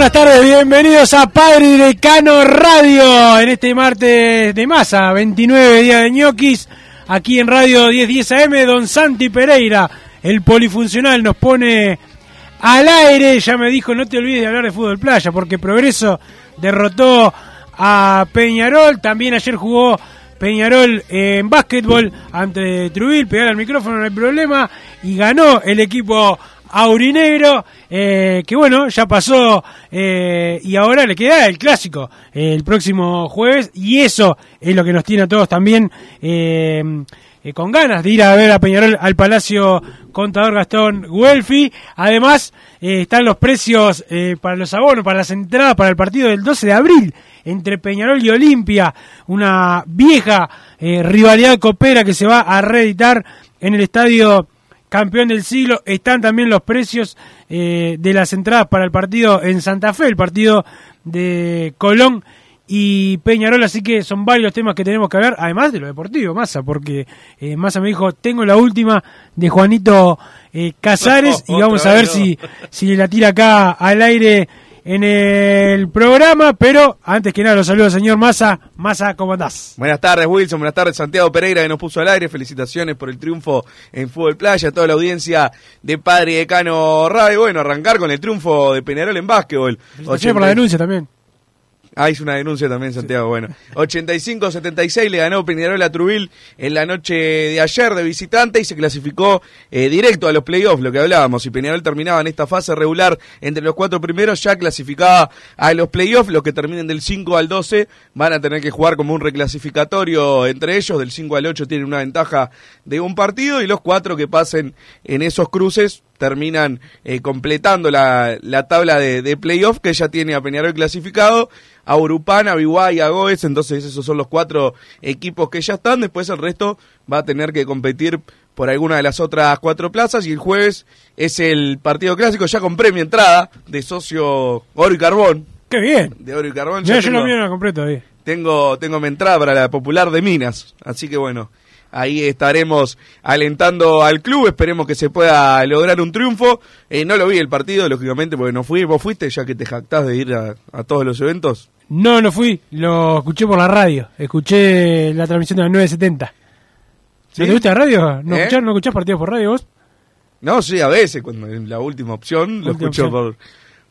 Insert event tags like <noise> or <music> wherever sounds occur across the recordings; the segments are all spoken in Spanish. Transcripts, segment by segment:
Buenas tardes, bienvenidos a Padre Decano Radio en este martes de masa, 29 día de ñoquis, aquí en Radio 1010 AM, Don Santi Pereira, el polifuncional, nos pone al aire, ya me dijo, no te olvides de hablar de fútbol playa, porque Progreso derrotó a Peñarol, también ayer jugó Peñarol en básquetbol ante Trubil, pegar al micrófono no hay problema, y ganó el equipo aurinegro, eh, que bueno, ya pasó eh, y ahora le queda el clásico eh, el próximo jueves, y eso es lo que nos tiene a todos también eh, con ganas de ir a ver a Peñarol al Palacio Contador Gastón Guelfi. Además, están los precios para los abonos, para las entradas para el partido del 12 de abril entre Peñarol y Olimpia, una vieja rivalidad copera que se va a reeditar en el estadio campeón del siglo. Están también los precios eh, de las entradas para el partido en Santa Fe, el partido de Colón y Peñarol, así que son varios temas que tenemos que hablar, además de lo deportivo, Massa, porque eh, Massa me dijo, tengo la última de Juanito eh, Casares <laughs> y vamos a ver si, si la tira acá al aire en el programa, pero antes que nada los saludo señor Massa. Massa, ¿cómo andás? Buenas tardes, Wilson. Buenas tardes, Santiago Pereira, que nos puso al aire. Felicitaciones por el triunfo en Fútbol Playa. A toda la audiencia de Padre Decano Radio. Bueno, arrancar con el triunfo de Peñarol en básquetbol. Felicitaciones por la denuncia también. Ah, hizo una denuncia también, Santiago. Bueno, 85-76 le ganó Peñarol a Trubil en la noche de ayer de visitante y se clasificó eh, directo a los playoffs, lo que hablábamos. Si Peñarol terminaba en esta fase regular entre los cuatro primeros, ya clasificaba a los playoffs. Los que terminen del 5 al 12 van a tener que jugar como un reclasificatorio entre ellos. Del 5 al 8 tienen una ventaja de un partido y los cuatro que pasen en esos cruces terminan eh, completando la, la tabla de, de playoff que ya tiene a Peñarol clasificado, a Urupán, a a Goes, entonces esos son los cuatro equipos que ya están, después el resto va a tener que competir por alguna de las otras cuatro plazas y el jueves es el partido clásico ya compré mi entrada de socio Oro y Carbón. ¡Qué bien! De Oro y Carbón. Ya ya yo no tengo- vi la compré todavía. tengo, tengo mi entrada para la popular de Minas. Así que bueno, ahí estaremos alentando al club. Esperemos que se pueda lograr un triunfo. Eh, no lo vi el partido, lógicamente, porque no fui. ¿Vos fuiste ya que te jactás de ir a, a todos los eventos? No, no fui, lo escuché por la radio, escuché la transmisión de la 970. ¿Sí? ¿No te gusta la radio? ¿No, ¿Eh? escuchás, ¿No escuchás partidos por radio vos? No, sí, a veces, cuando en la última opción lo Última escucho opción. por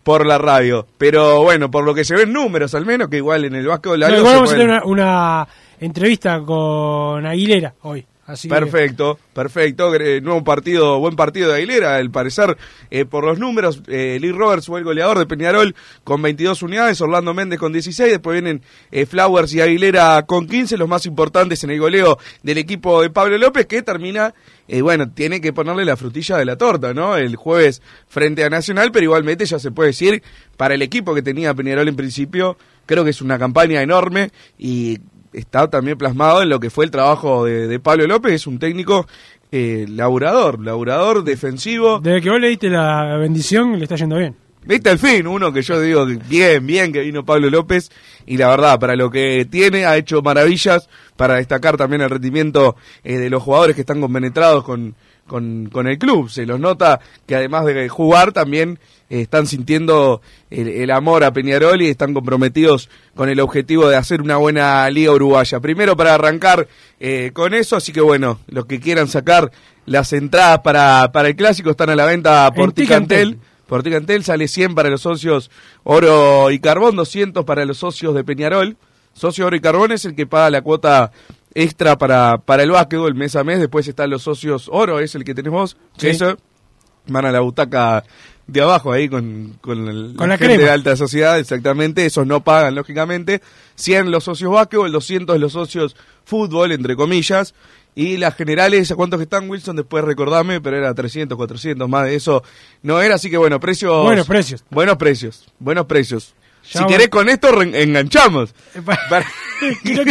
por la radio. Pero bueno, por lo que se ven números, al menos, que igual en el básquetbol No, algo igual se vamos a tener una, una entrevista con Aguilera hoy. Perfecto, perfecto. Eh, nuevo partido, buen partido de Aguilera. Al parecer, eh, por los números, eh, Lee Roberts fue el goleador de Peñarol con 22 unidades, Orlando Méndez con 16. Después vienen Flowers y Aguilera con 15, los más importantes en el goleo del equipo de Pablo López, que termina, bueno, tiene que ponerle la frutilla de la torta, ¿no? El jueves frente a Nacional, pero igualmente ya se puede decir, para el equipo que tenía Peñarol en principio, creo que es una campaña enorme y está también plasmado en lo que fue el trabajo de, de Pablo López, es un técnico eh, laburador, laburador, defensivo. Desde que vos le diste la bendición, le está yendo bien. Viste al fin, uno que yo digo, bien, bien que vino Pablo López y la verdad, para lo que tiene, ha hecho maravillas, para destacar también el rendimiento eh, de los jugadores que están compenetrados con, con, con el club. Se los nota que además de jugar también eh, están sintiendo el, el amor a Peñarol y están comprometidos con el objetivo de hacer una buena liga uruguaya. Primero para arrancar eh, con eso, así que bueno, los que quieran sacar las entradas para, para el clásico están a la venta por. Ticantel. Por Ticantel sale 100 para los socios Oro y Carbón, 200 para los socios de Peñarol. Socio Oro y Carbón es el que paga la cuota extra para, para el básquetbol mes a mes. Después están los socios Oro, es el que. Sí. Que eso van a la butaca de abajo ahí con, con, el- Con la gente crema. de alta sociedad, exactamente. Esos no pagan, lógicamente. 100 los socios básquetbol, 200 los socios fútbol, entre comillas. Y las generales, ¿a cuántos que están, Wilson? Después recordame, pero era 300, 400, más de eso no era. Así que bueno, precios. Buenos precios. Buenos precios, buenos precios. Ya si vamos- querés con esto, enganchamos. <laughs> Quiero-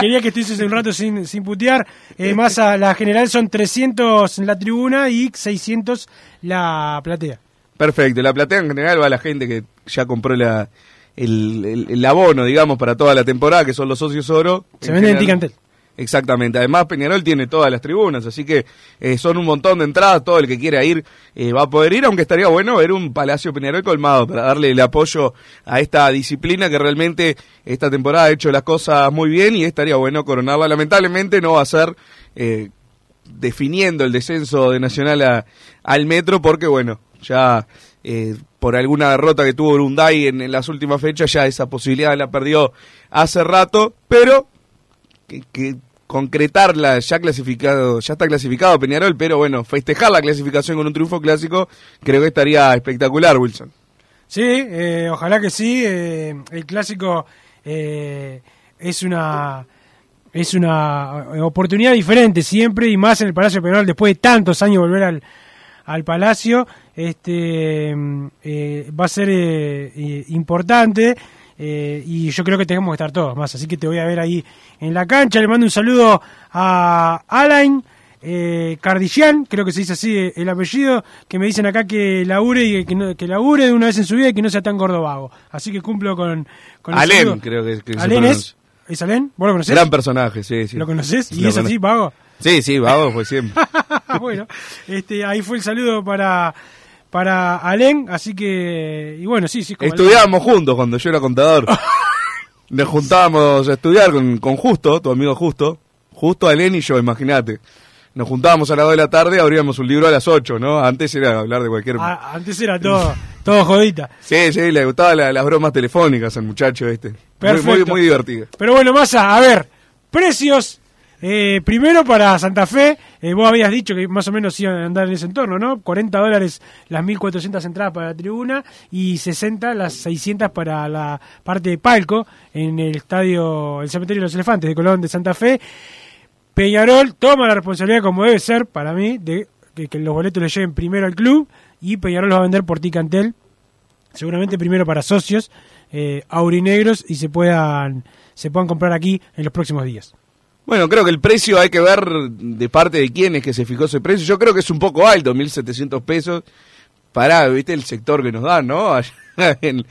quería que estuvieses un rato sin, sin putear. Eh, más a la general son 300 en la tribuna y 600 la platea. Perfecto, la platea en general va a la gente que ya compró la, el, el- el abono, digamos, para toda la temporada, que son los socios oro. Se vende en. Ticantel. Exactamente, además Peñarol tiene todas las tribunas, así que eh, son un montón de entradas, todo el que quiera ir eh, va a poder ir, aunque estaría bueno ver un Palacio Peñarol colmado para darle el apoyo a esta disciplina que realmente esta temporada ha hecho las cosas muy bien y estaría bueno coronarla. Lamentablemente no va a ser eh, definiendo el descenso de Nacional a- al Metro porque bueno, ya eh, por alguna derrota que tuvo Urunday en, en las últimas fechas ya esa posibilidad la perdió hace rato, pero que, concretarla ya clasificado, ya está clasificado Peñarol, pero bueno, festejar la clasificación con un triunfo clásico creo que estaría espectacular, Wilson. Sí, eh, ojalá que sí. eh, el clásico eh, es una es una oportunidad diferente siempre y más en el Palacio Penal después de tantos años volver al, al Palacio. Este eh, va a ser importante. Eh, y yo creo que tenemos que estar todos más, así que te voy a ver ahí en la cancha. Le mando un saludo a Alain, eh, Cardillan, creo que se dice así eh, el apellido, que me dicen acá que labure y que, no- que labure de una vez en su vida y que no sea tan gordo vago. Así que cumplo con, con el saludo. creo que, que se ¿Alén pronuncia. es? ¿Es Alén? ¿Vos lo conocés? Gran personaje, sí, sí. ¿Lo conocés? ¿Y Lo es así, vago? Sí, sí, vago fue siempre. <laughs> bueno, este, ahí fue el saludo para para Alén, así que, y bueno, sí, sí. como Estudiábamos juntos cuando yo era contador. <laughs> Nos juntábamos a estudiar con, con Justo, tu amigo Justo. Justo, Alén y yo, imagínate. Nos juntábamos a las 2 de la tarde, abríamos un libro a las 8, ¿no? Antes era hablar de cualquier... Ah, antes era todo, todo jodita. Sí, sí, le gustaban la- las bromas telefónicas al muchacho este. Muy, Perfecto. muy, muy divertido. Pero bueno, Massa, a ver, precios. Eh, primero para Santa Fe, eh, vos habías dicho que más o menos iban a andar en ese entorno, ¿no? 40 dólares las 1.400 entradas para la tribuna y 60 las 600 para la parte de palco en el estadio, el cementerio de los elefantes de Colón de Santa Fe. Peñarol toma la responsabilidad como debe ser para mí de que, los boletos le lleguen primero al club y Peñarol los va a vender por Ticantel seguramente primero para socios eh, aurinegros y se puedan se puedan comprar aquí en los próximos días. Bueno, creo que el precio hay que ver de parte de quién es que se fijó ese precio. Yo creo que es un poco alto, 1.700 pesos, para, viste, el sector que nos dan, ¿no? Allá <laughs> en,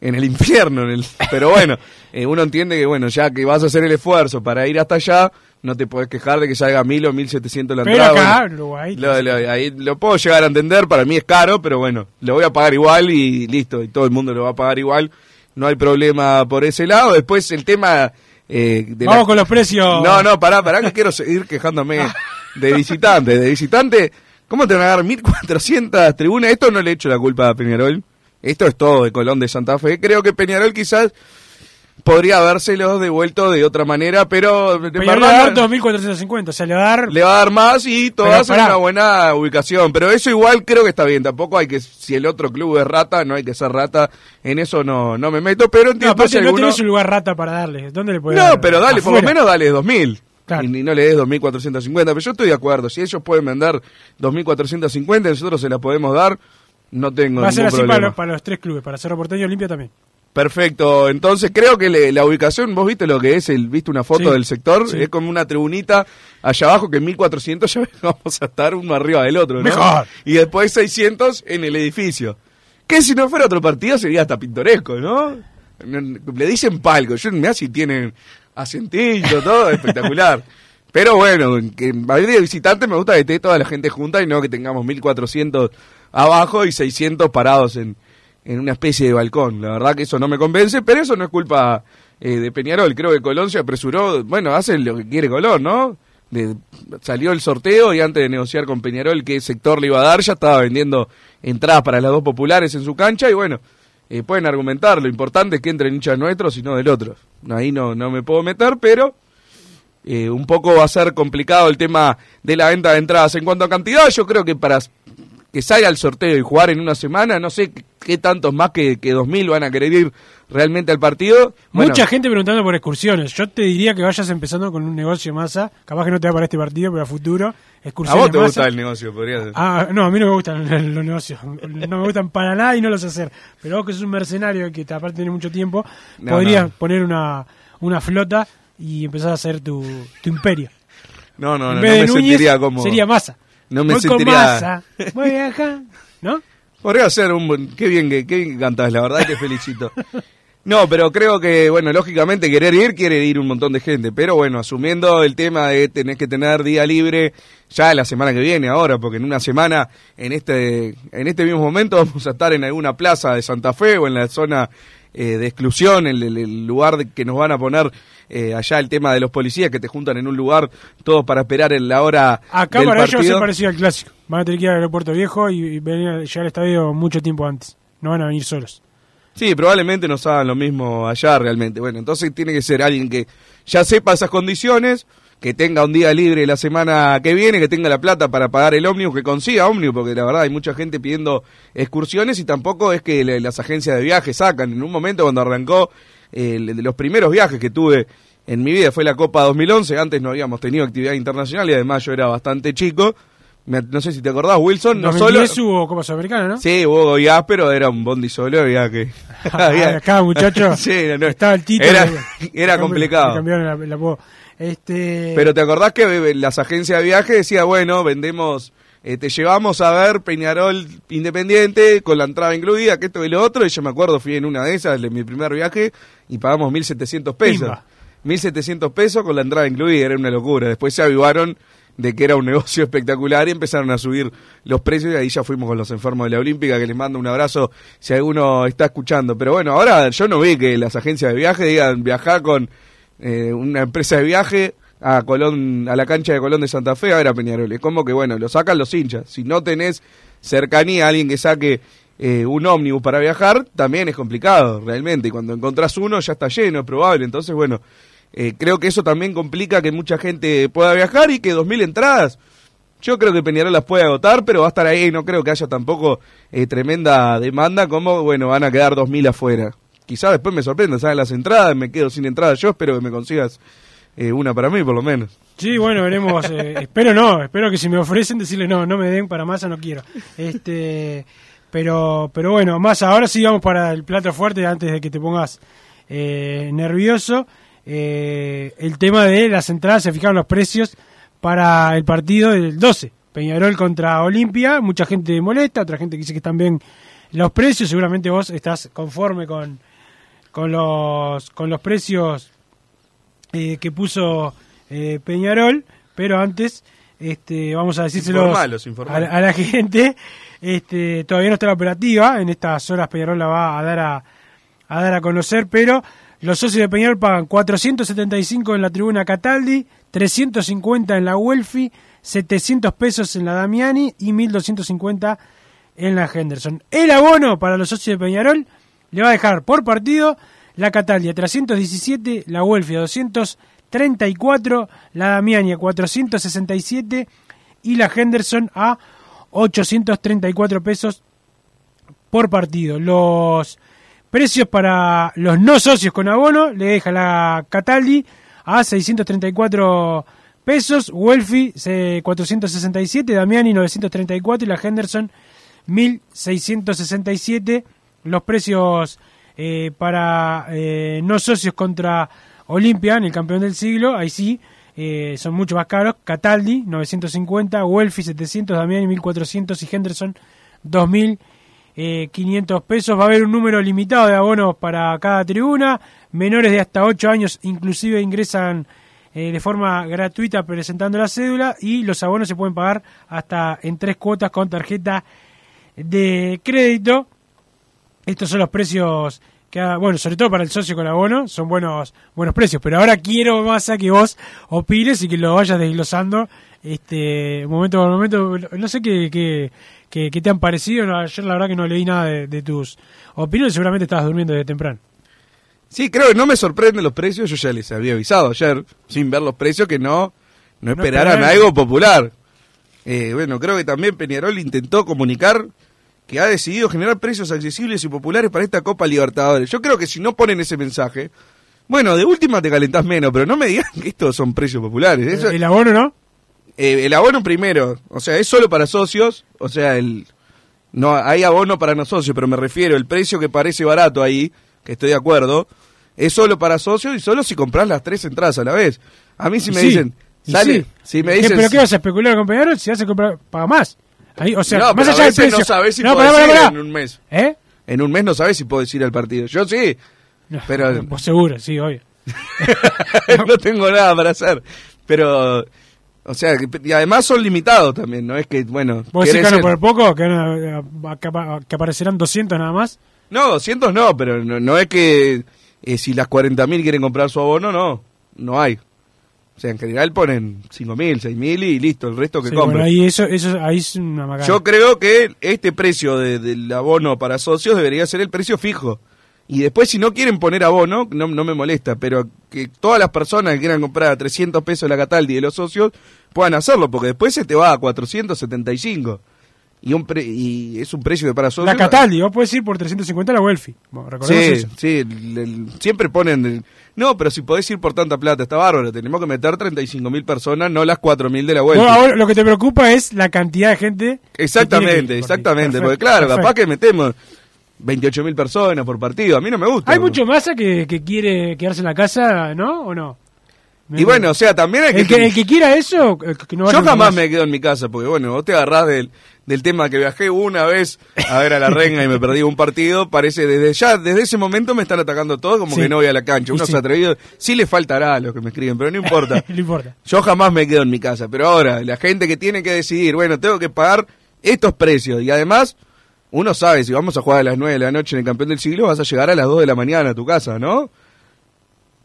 en el infierno. En el, pero bueno, <laughs> eh, uno entiende que, bueno, ya que vas a hacer el esfuerzo para ir hasta allá, no te podés quejar de que salga 1.000 o 1.700 la Pero entrada. acá, bueno. en Uruguay, Lo, lo- ahí lo puedo llegar a entender, para mí es caro, pero bueno, lo voy a pagar igual y listo, y todo el mundo lo va a pagar igual, no hay problema por ese lado. Después el tema... eh, de Vamos la- con los precios. No, no, pará, pará, que quiero seguir quejándome <laughs> de visitante. De visitante, ¿cómo te van a dar 1400 tribunas? Esto no le echo la culpa a Peñarol. Esto es todo de Colón de Santa Fe. Creo que Peñarol quizás podría habérselo devuelto de otra manera, pero Peñarol le va a dar 2.450, o sea, le va a dar... le va a dar más y todas Pero en una buena ubicación. Pero eso igual creo que está bien. Tampoco hay que, si el otro club es rata, no hay que ser rata. En eso no, no me meto, pero No, entiendo aparte si no alguno- tenés un lugar rata para darle. ¿Dónde le puedes no, dar? pero dale, por lo menos dale 2000. Claro. Y, y no le des 2450. Pero yo estoy de acuerdo. Si ellos pueden vender 2450, nosotros se las podemos dar. No tengo Va a ser así para problema. los, para los tres clubes, para Cerro Porteño Olimpia también. Perfecto. Entonces creo que le- la ubicación, vos viste lo que es, el, viste una foto Sí, del sector, sí. es como una tribunita allá abajo que en 1400 <laughs> ya vamos a estar uno arriba del otro, ¿no? Mejor. Y después 600 en el edificio. Que si no fuera otro partido sería hasta pintoresco, ¿no? Le dicen palco, yo me si tienen asientillo, todo espectacular. <laughs> Pero bueno, que en Madrid de visitante me gusta que esté toda la gente junta y no que tengamos 1400 abajo y 600 parados en, en una especie de balcón. La verdad que eso no me convence, pero eso no es culpa eh, de Peñarol. Creo que Colón se apresuró, bueno, hace lo que quiere Colón, ¿no? Salió el sorteo y antes de negociar con Peñarol qué sector le iba a dar, ya estaba vendiendo entradas para las dos populares en su cancha y bueno, eh, pueden argumentar, lo importante es que entren hinchas nuestros y no del otro. Ahí no, no me puedo meter, pero eh, un poco va a ser complicado el tema de la venta de entradas. En cuanto a cantidad, yo creo que para que salga el sorteo y jugar en una semana, no sé qué, tantos más que, que 2.000 van a querer ir realmente al partido. Mucha gente preguntando por excursiones. Yo te diría que vayas empezando con un negocio masa. Capaz que no te va para este partido, pero a futuro. Excursiones ¿A vos te gusta el negocio? Podría Ah, no, a mí no me gustan <laughs> los negocios. No me gustan para nada y no los hacer. Pero vos que sos un mercenario que aparte tiene mucho tiempo, podrías poner una, una flota y empezar a hacer tu, tu imperio. No, no, no, no me sentiría como... Sería masa. No me Voy sentiría... con masa. Voy acá, <laughs> ¿no? Podría ser un buen... Qué bien que, qué bien que cantás, la verdad te felicito. <laughs> No, pero creo que, bueno, lógicamente querer ir, quiere ir un montón de gente. Pero bueno, asumiendo el tema de tenés que tener día libre ya la semana que viene ahora, porque en una semana, en este, en este mismo momento, vamos a estar en alguna plaza de Santa Fe o en la zona eh, de exclusión, en el, lugar que nos van a poner eh, allá el tema de los policías que te juntan en un lugar todos para esperar en la hora Acá para ellos se parecía al clásico. Van a tener que ir al aeropuerto viejo y, venir a llegar al estadio mucho tiempo antes. No van a venir solos. Sí, probablemente nos hagan lo mismo allá realmente. Bueno, entonces tiene que ser alguien que ya sepa esas condiciones, que tenga un día libre la semana que viene, que tenga la plata para pagar el ómnibus, que consiga ómnibus, porque la verdad hay mucha gente pidiendo excursiones y tampoco es que las agencias de viajes sacan. En un momento cuando arrancó, eh, de los primeros viajes que tuve en mi vida fue la Copa 2011, antes no habíamos tenido actividad internacional y además yo era bastante chico no sé si te acordás, Wilson, no solo... hubo Copa Sudamericana, ¿no? Sí, hubo ya, pero era un bondi solo, había que... <laughs> había... Acá, muchacho, <laughs> sí, estaba el título. Era, <laughs> era complicado. Cambiaron la, la, este... Pero te acordás que las agencias de viaje decían, bueno, vendemos... Eh, te llevamos a ver Peñarol Independiente con la entrada incluida, que esto y lo otro, y yo me acuerdo, fui en una de esas, en mi primer viaje, y pagamos 1.700 pesos. 1.700 pesos con la entrada incluida, era una locura. Después se avivaron de que era un <laughs> negocio espectacular y empezaron a subir los precios y ahí ya fuimos con los enfermos de la Olímpica, que les mando un abrazo si alguno está escuchando. Pero bueno, ahora yo no vi que las agencias de viaje digan viajar con eh, una empresa de viaje a Colón, a la cancha de Colón de Santa Fe a ver a Peñarol. Es como que bueno, lo sacan los hinchas. Si no tenés cercanía a alguien que saque eh, un ómnibus para viajar, también es complicado, realmente. Y cuando encontrás uno ya está lleno, es probable. Entonces, bueno, eh, creo que eso también complica que mucha gente pueda viajar y que 2.000 entradas, yo creo que Peñarol las puede agotar, pero va a estar ahí, no creo que haya tampoco eh, tremenda demanda como, bueno, van a quedar 2.000 afuera. Quizás después me sorprenda, ¿sabes? Las entradas, me quedo sin entradas, yo espero que me consigas eh, una para mí por lo menos. Sí, bueno, veremos. <laughs> espero no, espero que si me ofrecen decirle no, no me den para masa, no quiero. Este, pero, pero bueno, más ahora sí vamos para el plato fuerte antes de que te pongas nervioso eh, el tema de las entradas, se fijaron los precios para el partido del 12. Peñarol contra Olimpia, mucha gente molesta, otra gente que dice que están bien los precios, seguramente vos estás conforme con, con, los, con los precios eh, que puso eh, Peñarol, pero antes este, vamos a decírselo a, la <laughs> gente, este, todavía no está la operativa, en estas horas Peñarol la va a dar a, a dar a conocer, pero los socios de Peñarol pagan 475 en la tribuna Cataldi, 350 en la Welfi, 700 pesos en la Damiani y 1250 en la Henderson. El abono para los socios de Peñarol le va a dejar por partido la Cataldi a 317, la Welfi a 234, la Damiani a 467 y la Henderson a 834 pesos por partido. Los Precios para los no socios con abono, le deja la Cataldi a 634 pesos, Welfi 467, Damiani 934 y la Henderson 1667. Los precios eh, para eh, no socios contra Olimpia, el campeón del siglo, ahí sí, eh, son mucho más caros. Cataldi 950, Welfi 700, Damiani 1400 y Henderson 2000 eh, 500 pesos. Va a haber un número limitado de abonos para cada tribuna. Menores de hasta 8 años inclusive ingresan eh, de forma gratuita presentando la cédula y los abonos se pueden pagar hasta en tres cuotas con tarjeta de crédito. Estos son los precios que, ha- bueno, sobre todo para el socio con abono, son buenos buenos precios. Pero ahora quiero más a que vos opines y que lo vayas desglosando este momento por momento. No sé qué, qué, qué- qué te han parecido. No, ayer la verdad que no leí nada de, de tus opiniones. Seguramente estabas durmiendo desde temprano. Sí, creo que no me sorprenden los precios. Yo ya les había avisado ayer, sin ver los precios, que no, no esperaran algo popular. Eh, bueno, creo que también Peñarol intentó comunicar que ha decidido generar precios accesibles y populares para esta Copa Libertadores. Yo creo que si no ponen ese mensaje, bueno, de última te calentás menos, pero no me digan <laughs> que estos son precios populares. Eso, El abono, ¿no? Eh, el abono primero, o sea, es solo para socios, o sea, el no hay abono para no socios, pero me refiero el precio que parece barato ahí, que estoy de acuerdo, es solo para socios y solo si compras las tres entradas a la vez. A mí si me Sí, dicen, sale, sí. si me ¿Qué- dicen ¿Pero qué vas a especular con Peñarol? Si vas a comprar, paga más. Ahí, o sea, No, más allá del precio. no sabes si No, podés pará, pará, ir en un mes. ¿Eh? En un mes no sabes si puedes ir al partido. Yo sí, pero Vos seguro, sí, obvio. <laughs> no tengo nada para hacer. Pero, o sea, y además son limitados también, ¿no? Es que, bueno... ¿Vos decís que por poco? Que, a- que apa- que aparecerán 200 nada más? No, 200 no, pero no, no es que eh, si las 40.000 quieren comprar su abono, no, no hay. O sea, en general ponen 5.000, 6.000 y listo, el resto que Sí, compren. bueno, ahí, eso, eso, ahí es una macana. Yo creo que este precio de- del abono para socios debería ser el precio fijo. Y después, si no quieren poner abono, no, no me molesta, pero que todas las personas que quieran comprar a 300 pesos la Cataldi de los socios puedan hacerlo, porque después se te va a 475. Y, un pre- y es un precio de para socios. la Cataldi, vos podés ir por 350 a la Welfi. Bueno, Sí, eso. sí, el- el- siempre ponen... el- no, pero si podés ir por tanta plata, está bárbaro. Tenemos que meter 35 mil personas, no las 4 mil de la Vos vuelta. ahora lo que te preocupa es la cantidad de gente. que Exactamente, que ir. exactamente. Perfecto, porque claro, perfecto. capaz que metemos 28 mil personas por partido. A mí no me gusta. Hay mucho masa que, que quiere quedarse en la casa, ¿no? ¿O no? Y bueno, o sea, también hay el que, el que quiera eso, que que no Yo jamás más. me quedo en mi casa, porque bueno, vos te agarrás del, del tema que viajé una vez a ver a la renga y me perdí un partido, parece desde ya, desde ese momento me están atacando todos como Sí. que no voy a la cancha. Unos sí. atrevidos, sí le faltará a los que me escriben, pero no <laughs> importa. no importa. Yo jamás me quedo en mi casa, pero ahora, la gente que tiene que decidir, bueno, tengo que pagar estos precios y además, uno sabe, si vamos a jugar a las 9 de la noche en el campeón del siglo, vas a llegar a las 2 de la mañana a tu casa, ¿no?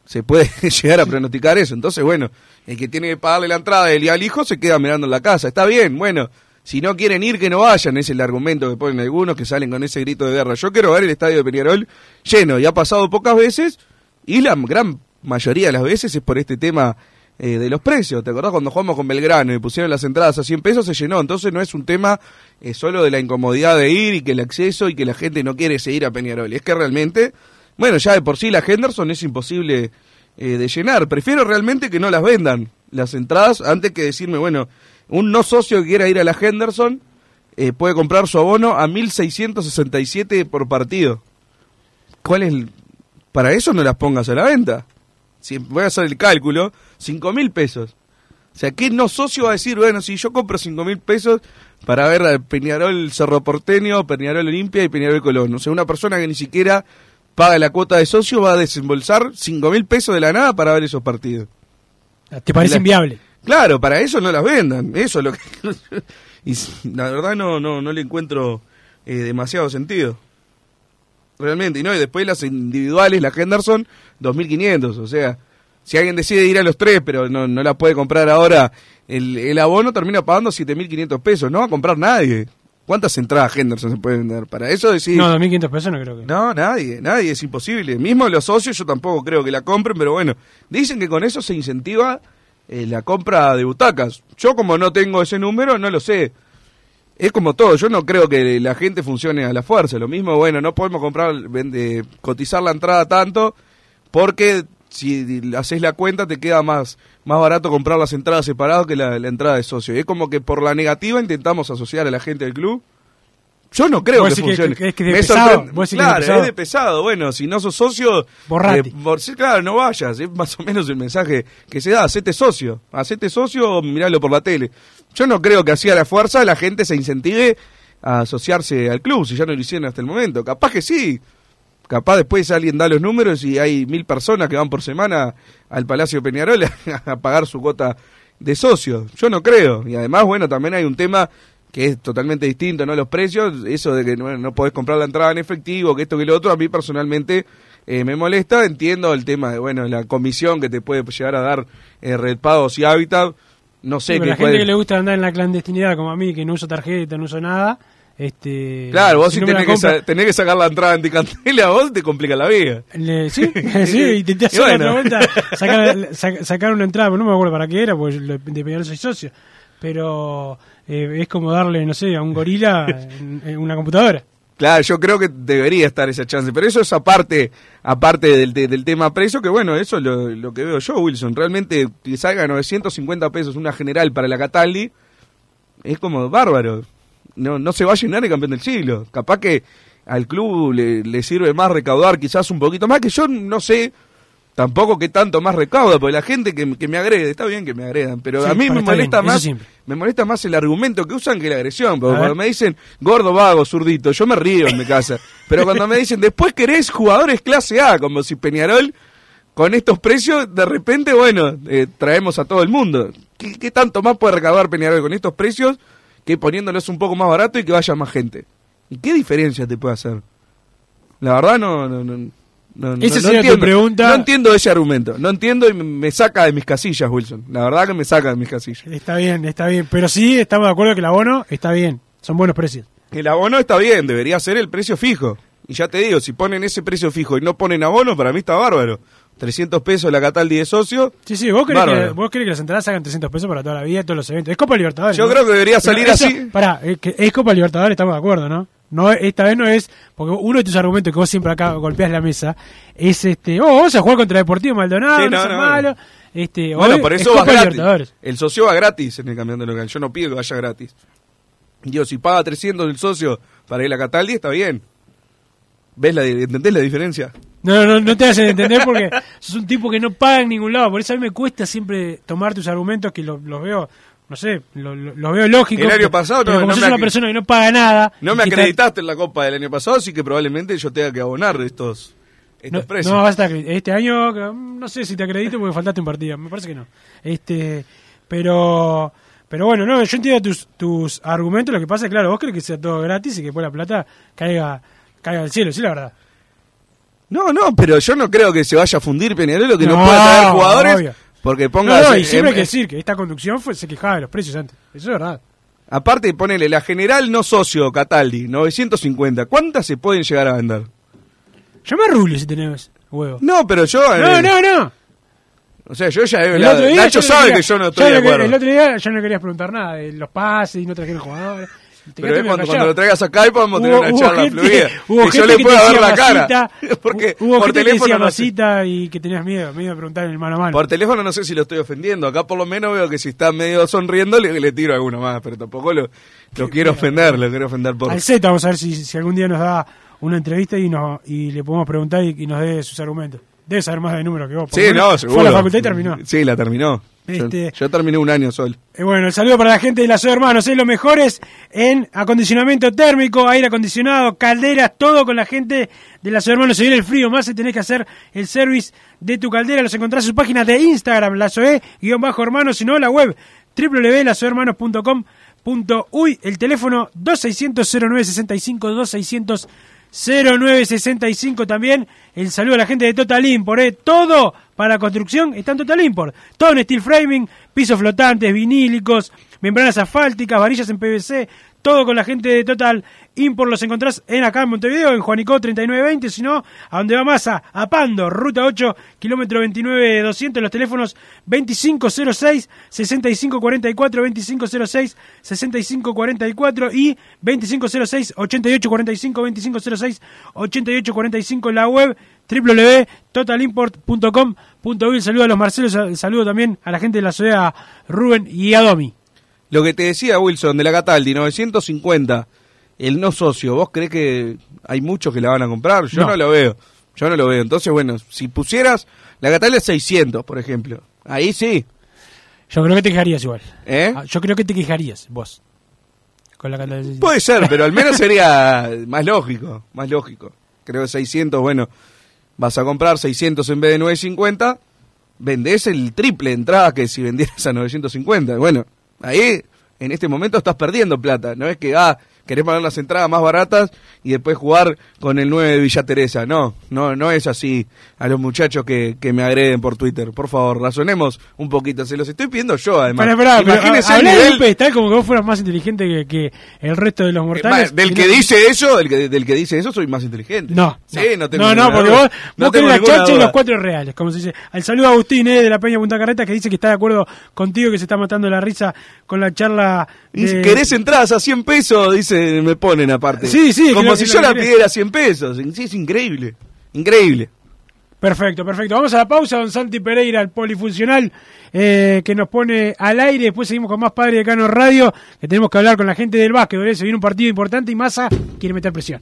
Se puede <laughs> llegar a pronosticar eso. Entonces, bueno, el que tiene que pagarle la entrada y al hijo se queda mirando en la casa. Está bien, bueno, si no quieren ir, que no vayan. Es el argumento que ponen algunos que salen con ese grito de guerra. Yo quiero ver el estadio de Peñarol lleno y ha pasado pocas veces y la gran mayoría de las veces es por este tema eh, de los precios. ¿Te acordás cuando jugamos con Belgrano y pusieron las entradas a 100 pesos? Se llenó. Entonces no es un tema eh, solo de la incomodidad de ir y que el acceso y que la gente no quiere seguir a Peñarol. Es que realmente, bueno, ya de por sí la Henderson es imposible eh, de llenar. Prefiero realmente que no las vendan las entradas antes que decirme, bueno, un no socio que quiera ir a la Henderson eh, puede comprar su abono a 1.667 por partido. ¿Cuál es el... Para eso no las pongas a la venta. Si voy a hacer el cálculo, cinco mil pesos. O sea, ¿qué no socio va a decir, bueno, si yo compro cinco mil pesos para ver a Peñarol Cerro Porteño, Peñarol Olimpia y Peñarol Colón? O sea, una persona que ni siquiera paga la cuota de socio va a desembolsar cinco mil pesos de la nada para ver esos partidos. ¿Te parece La- inviable? Claro, para eso no las vendan. Eso es lo que. <laughs> y la verdad no, no, no le encuentro eh, demasiado sentido. Realmente. Y no, y después las individuales, la Henderson, 2.500. O sea, si alguien decide ir a los tres, pero no, no la puede comprar ahora, el, el abono termina pagando 7.500 pesos. No va a comprar nadie. ¿Cuántas entradas Henderson se pueden vender? Para eso decir. No, 2.500 pesos no creo que. No, nadie, nadie, es imposible. Mismo los socios yo tampoco creo que la compren, pero bueno, dicen que con eso se incentiva eh, la compra de butacas. Yo como no tengo ese número, no lo sé. Es como todo, yo no creo que la gente funcione a la fuerza. Lo mismo, bueno, no podemos comprar, vende- cotizar la entrada tanto porque si haces la cuenta te queda más, más barato comprar las entradas separadas que la, entrada de socio. Y es como que por la negativa intentamos asociar a la gente del club. Yo no creo que funcione. que- que es que Me sorprende- claro, pesado. es de pesado. Bueno, si no sos socio, Borrate. eh, por- sí, claro, no vayas. Es más o menos el mensaje que se da. Hacete socio. Hacete socio o miralo por la tele. Yo no creo que así a la fuerza la gente se incentive a asociarse al club, si ya no lo hicieron hasta el momento. Capaz que sí. Capaz después alguien da los números y hay mil personas que van por semana al Palacio Peñarol <laughs> a pagar su cuota de socio. Yo no creo. Y además, bueno, también hay un tema que es totalmente distinto, ¿no? Los precios, eso de que no, no podés comprar la entrada en efectivo, que esto que lo otro, a mí personalmente eh, me molesta. Entiendo el tema de, bueno, la comisión que te puede llegar a dar eh, Red Pagos y Hábitat. No sé Pero qué la puede- gente que le gusta andar en la clandestinidad, como a mí, que no uso tarjeta, no uso nada. Este, Claro, vos si no tenés, que sa- tenés que sacar la entrada anticantela, vos te complica la vida. Le- sí, <laughs> <laughs> sí, intenté hacer bueno. otra vuelta, <laughs> sacar, sa- sacar una entrada, pero no me acuerdo para qué era, porque de Peñarol soy socio. Pero eh, es como darle, no sé, a un gorila <laughs> en- en una computadora. Claro, yo creo que debería estar esa chance, pero eso es aparte, aparte del, de- del tema precio, que bueno, eso es lo, lo que veo yo, Wilson. Realmente que salga 950 pesos una general para la Cataldi, es como bárbaro. No, no se va a llenar el campeón del siglo. Capaz que al club le, le sirve más recaudar quizás un poquito más, que yo no sé tampoco qué tanto más recauda, porque la gente que, que me agrede, está bien que me agredan, pero Sí, a mí me molesta bien, más me molesta más el argumento que usan que la agresión. Porque A cuando ver. me dicen gordo, vago, zurdito, yo me río en mi casa. Pero cuando me dicen después querés jugadores clase A, como si Peñarol, con estos precios, de repente, bueno, eh, traemos a todo el mundo. ¿Qué, qué tanto más puede recaudar Peñarol con estos precios que poniéndolos un poco más barato y que vaya más gente? ¿Y qué diferencia te puede hacer? La verdad no... no, no no, no- Esa no sería tu entiendo. pregunta. No entiendo ese argumento. No entiendo y me- saca de mis casillas, Wilson. La verdad que me saca de mis casillas. Está bien, está bien. Pero sí, estamos de acuerdo que el abono está bien. Son buenos precios. El abono está bien, debería ser el precio fijo. Y ya te digo, si ponen ese precio fijo y no ponen abono, para mí está bárbaro. 300 pesos la Cataldi de socio. Sí, sí, vos crees, que, Bárbaro. vos crees que las entradas hagan 300 pesos para toda la vida, todos los eventos. Es Copa Libertadores. Yo ¿no? creo que debería salir eso- así. Pará, es, que es Copa Libertadores, estamos de acuerdo, ¿no? No, esta vez no es, porque uno de tus argumentos que vos siempre acá golpeas la mesa, es este, oh, vamos a jugar contra Deportivo Maldonado, Sí, no, no, no. malo. Este, Bueno, hoy por es eso va gratis. El socio va gratis en el campeón de local. Yo no pido que vaya gratis. Digo, si paga 300 el socio para ir a Cataldi, está bien. ¿Ves la, ¿Entendés la diferencia? No, no, no te hacen entender porque <laughs> sos un tipo que no paga en ningún lado. Por eso a mí me cuesta siempre tomar tus argumentos que lo- los veo, no sé, lo- veo lógicos. El año pero- pasado no- pero como no sos me una persona que no paga nada. No me acreditaste en la Copa del año pasado, así que probablemente yo tenga que abonar estos, estos No, precios. no, vas a estar- este año mm, no sé si te acredito porque faltaste un partido, me parece que no. Este, pero pero bueno, no, yo entiendo tus tus argumentos, lo que pasa es claro, vos crees que sea todo gratis y que después la plata caiga caiga del cielo, sí la verdad. No, no, pero yo no creo que se vaya a fundir Peñarol lo que no, No, pueda traer jugadores obvio. Porque ponga no, y siempre hay que decir que esta conducción fue, se quejaba de los precios antes. Eso es verdad. aparte ponele la general no socio Cataldi 950 ¿cuántas se pueden llegar a vender? Llama a Rubio si tenés huevo. No, pero yo No, eh, no, no. o sea, yo ya El otro día Nacho yo no sabe quería- que yo no yo estoy de acuerdo. El otro día yo no querías preguntar nada de los pases y no trajeron jugadores. Pero es cuando, lo traigas acá y podemos tener una charla gente- fluida. <laughs> hubo y yo le que te ver la cara. masita, <laughs> Porque hubo por gente que te teléfono no sé. masita y que tenías miedo, miedo de preguntar en el mano a mano. Por teléfono no sé si lo estoy ofendiendo. Acá por lo menos veo que si está medio sonriendo le, le tiro alguno más. Pero tampoco lo, lo quiero ofender. Lo quiero ofender por... Al Z vamos a ver si, si algún día nos da una entrevista y, nos, y le podemos preguntar y, y nos dé sus argumentos. Debe saber más de números que vos. Sí, no, seguro. Fue a la facultad y terminó. Sí, la terminó. Este- Yo, terminé un año solo. Eh, bueno, el saludo para la gente de la Ciudad Hermanos, es los mejores en acondicionamiento térmico, aire acondicionado, calderas, todo con la gente de la Ciudad Hermanos. Se viene el frío, más si tenés que hacer el service de tu caldera. Los encontrás en su página de Instagram, la hermanos sino la web www.lasohermanos.com.uy, el teléfono 2600 0965 2600 0965 también. El saludo a la gente de Total Import. ¿eh? Todo para la construcción está en Total Import. Todo en steel framing, pisos flotantes, vinílicos, membranas asfálticas, varillas en PVC. Todo con la gente de Total Import. Los encontrás en acá en Montevideo, en Juanico 3920. Si no, a donde va más a, Pando, ruta 8, kilómetro 29 200. Los teléfonos 2506 6544, 2506 6544 y 2506 8845, 2506 8845. La web www.totalimport.com.uy. Saludo a los Marcelos, el saludo también a la gente de la ciudad, Rubén y a Domi. Lo que te decía Wilson de la Cataldi, 950, el no socio, ¿vos crees que hay muchos que la van a comprar? Yo no, No. lo veo. Yo no lo veo. Entonces, bueno, si pusieras la Cataldi a 600, por ejemplo, ahí sí. Yo creo que te quejarías igual. ¿Eh? Ah, Yo creo que te quejarías, vos. con la cantidad de- Puede ser, pero al menos <laughs> sería más lógico, más lógico. Creo que 600, bueno, vas a comprar 600 en vez de 950, vendés el triple de entradas que si vendieras a 950. Bueno, ahí en este momento estás perdiendo plata, no es que ah, querés pagar las entradas más baratas y después jugar con el 9 de Villa Teresa. No, no, no es así a los muchachos que, que me agreden por Twitter. Por favor, razonemos un poquito, se los estoy pidiendo yo además. Pará, pará, pero Imagínense el de como que vos fueras más inteligente que, que el resto de los mortales. Ma- del que no- dice eso, del que, del que dice eso, soy más inteligente. No, Sí, no, no tengo no, no, porque duda. vos, No vos querés la chacha y los cuatro reales, como se dice. Al saludo a Agustín eh, de la Peña Punta Carreta que dice que está de acuerdo contigo, que se está matando la risa con la charla. Y si de- querés entradas a 100 pesos, dice, me ponen aparte. Sí, sí, Como si yo la pidiera a 100 pesos. Sí, es increíble. Increíble. Perfecto, perfecto. Vamos a la pausa, don Santi Pereira, el polifuncional, eh, que nos pone al aire. Después seguimos con más Padre de Cano Radio, que tenemos que hablar con la gente del básquet. Se viene un partido importante y Massa quiere meter presión.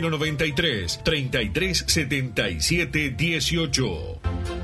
093 3377 18.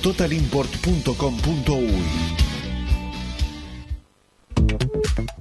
www.totalimport.com.uy.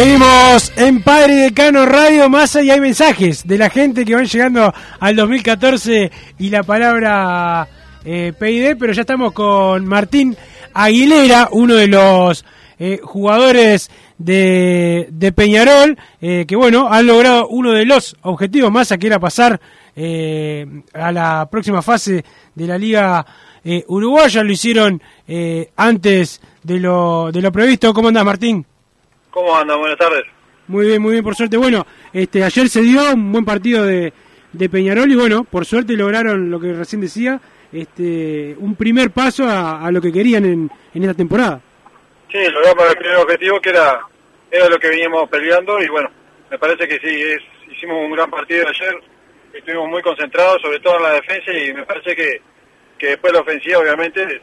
Seguimos en Padre Decano Radio Massa y hay mensajes de la gente que van llegando al 2014 y la palabra eh, PID, pero ya estamos con Martín Aguilera, uno de los eh, jugadores de, de Peñarol, eh, que bueno, han logrado uno de los objetivos Massa, que era pasar eh, a la próxima fase de la Liga eh, Uruguaya, lo hicieron eh, antes de lo, de lo previsto. ¿Cómo andás, Martín? ¿Cómo anda? Buenas tardes. Muy bien, muy bien, por suerte. Bueno, este, ayer se dio un buen partido de, de Peñarol y bueno, por suerte lograron lo que recién decía, este, un primer paso a, a lo que querían en, en esta temporada. Sí, logramos el primer objetivo que era, era lo que veníamos peleando y bueno, me parece que sí, es, hicimos un gran partido ayer, estuvimos muy concentrados, sobre todo en la defensa y me parece que, que después la ofensiva obviamente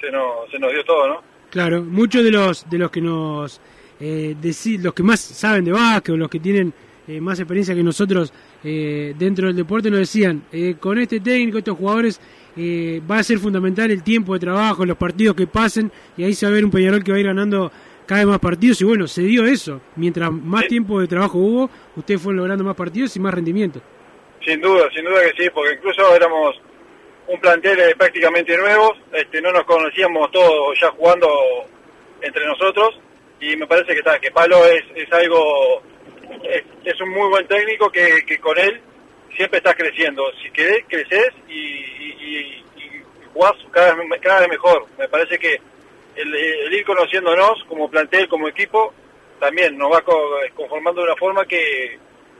se nos, se nos dio todo, ¿no? Claro, muchos de los de los que nos eh, deci- los que más saben de básquet o los que tienen eh, más experiencia que nosotros eh, dentro del deporte nos decían, eh, con este técnico, estos jugadores, eh, va a ser fundamental el tiempo de trabajo, los partidos que pasen, y ahí se va a ver un Peñarol que va a ir ganando cada vez más partidos, y bueno, se dio eso. Mientras más tiempo de trabajo hubo, ustedes fueron logrando más partidos y más rendimiento. Sin duda, sin duda que sí, porque incluso éramos un plantel eh, prácticamente nuevo, este, no nos conocíamos todos ya jugando entre nosotros y me parece que está, que Palo es, es algo, es, es un muy buen técnico que, que con él siempre estás creciendo. Si querés, creces y, y, y- y jugás cada cada vez mejor. Me parece que el, ir conociéndonos como plantel, como equipo, también nos va co- conformando de una forma que,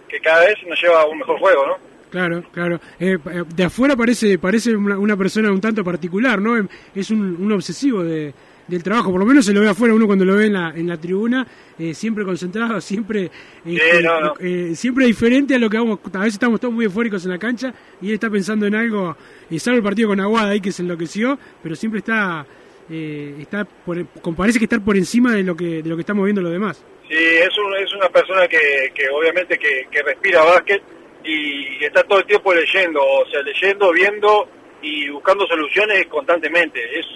que cada vez nos lleva a un mejor juego, ¿no? Claro, claro. Eh, eh, de afuera parece parece una, persona un tanto particular, ¿no? Es un, un obsesivo de, del trabajo, por lo menos se lo ve afuera uno cuando lo ve en la, en la tribuna, eh, siempre concentrado, <laughs> siempre no, no. eh, siempre diferente a lo que vamos, a veces estamos todos muy eufóricos en la cancha y él está pensando en algo, y salvo el partido con Aguada ahí que se enloqueció, pero siempre está, eh, está por, parece que estar por encima de lo que, de lo que estamos viendo los demás. Sí, es, un- es una persona que, que obviamente que, que respira básquet y está todo el tiempo leyendo, o sea, leyendo, viendo y buscando soluciones constantemente. Es,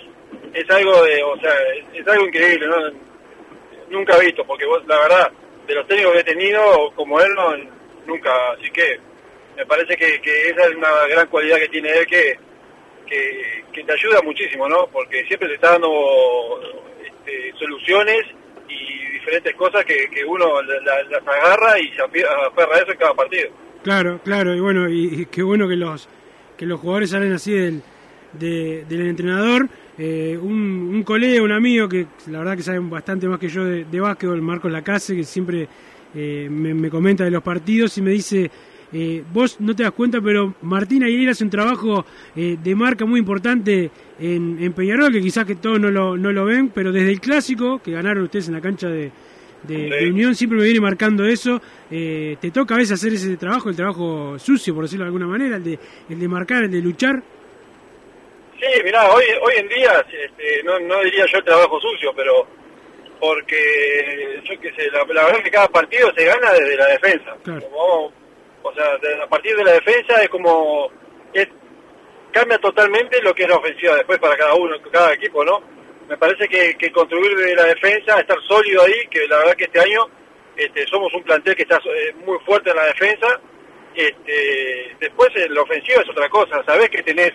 es algo de, o sea, es, algo increíble, ¿no? Nunca visto, porque vos, la verdad, de los técnicos que he tenido, como él, no, nunca. Así que me parece que, que esa es una gran cualidad que tiene él que, que, te ayuda muchísimo, ¿no? Porque siempre te está dando este, soluciones y diferentes cosas que, que uno la- la- las agarra y se aferra a eso en cada partido. Claro, claro, y bueno, y, qué bueno que los que los jugadores salen así del, de- del entrenador. Eh, un, un colega, un amigo que la verdad que saben bastante más que yo de, de básquetbol, Marcos Lacase, que siempre eh, me, me comenta de los partidos y me dice, eh, vos no te das cuenta, pero Martín Aguilera hace un trabajo eh, de marca muy importante en, en Peñarol, que quizás que todos no lo, no lo ven, pero desde el clásico, que ganaron ustedes en la cancha de, de, de Unión siempre me viene marcando eso. Eh, ¿Te toca a veces hacer ese trabajo, el trabajo sucio, por decirlo de alguna manera, el de, el de marcar, el de luchar? Sí, mirá, hoy, hoy en día, este, no, no diría yo trabajo sucio, pero porque yo qué sé, la, la verdad que cada partido se gana desde la defensa. Como- o sea, de- a partir de la defensa es como es, cambia totalmente lo que es la ofensiva después para cada uno, cada equipo, ¿no? Me parece que, que construir de la defensa, estar sólido ahí, que la verdad que este año este, somos un plantel que está eh, muy fuerte en la defensa. Este, después en la ofensiva es otra cosa, sabés que tenés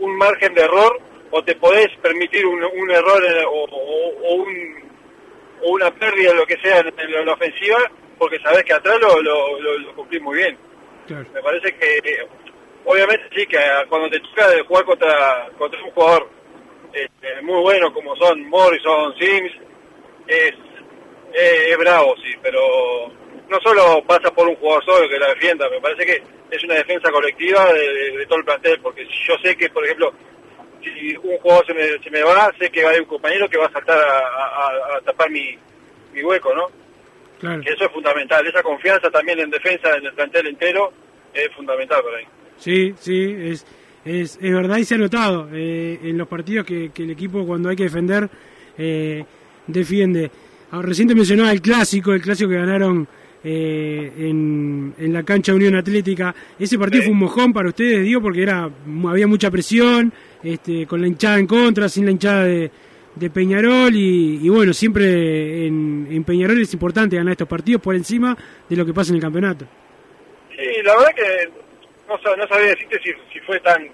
un margen de error o te podés permitir un, un error o, o- o un- o una pérdida, lo que sea en, en la ofensiva, porque sabés que atrás lo, lo, lo, lo cumplís muy bien. Me parece que, obviamente sí, que cuando te toca de jugar contra, contra un jugador este, muy bueno como son Morrison, Sims, es, es, es bravo, sí, pero no solo pasa por un jugador solo que la defienda, me parece que es una defensa colectiva de, de- de todo el plantel, porque yo sé que, por ejemplo, si un jugador se me, se me va, sé que va a haber un compañero que va a saltar a, a- a tapar mi, mi hueco, ¿no? Claro. Que eso es fundamental, esa confianza también en defensa en el plantel entero es fundamental por ahí. Sí, sí, es, es, es verdad y se ha notado eh, en los partidos que, que el equipo cuando hay que defender eh, defiende. Recién te mencionaba el clásico, el clásico que ganaron eh, en, la cancha Unión Atlética. Ese partido fue un mojón para ustedes, digo, porque era había mucha presión, este, con la hinchada en contra, sin la hinchada de, Peñarol y, bueno, siempre en, en Peñarol es importante ganar estos partidos por encima de lo que pasa en el campeonato. Sí, la verdad que no, no sabía decirte si, fue tan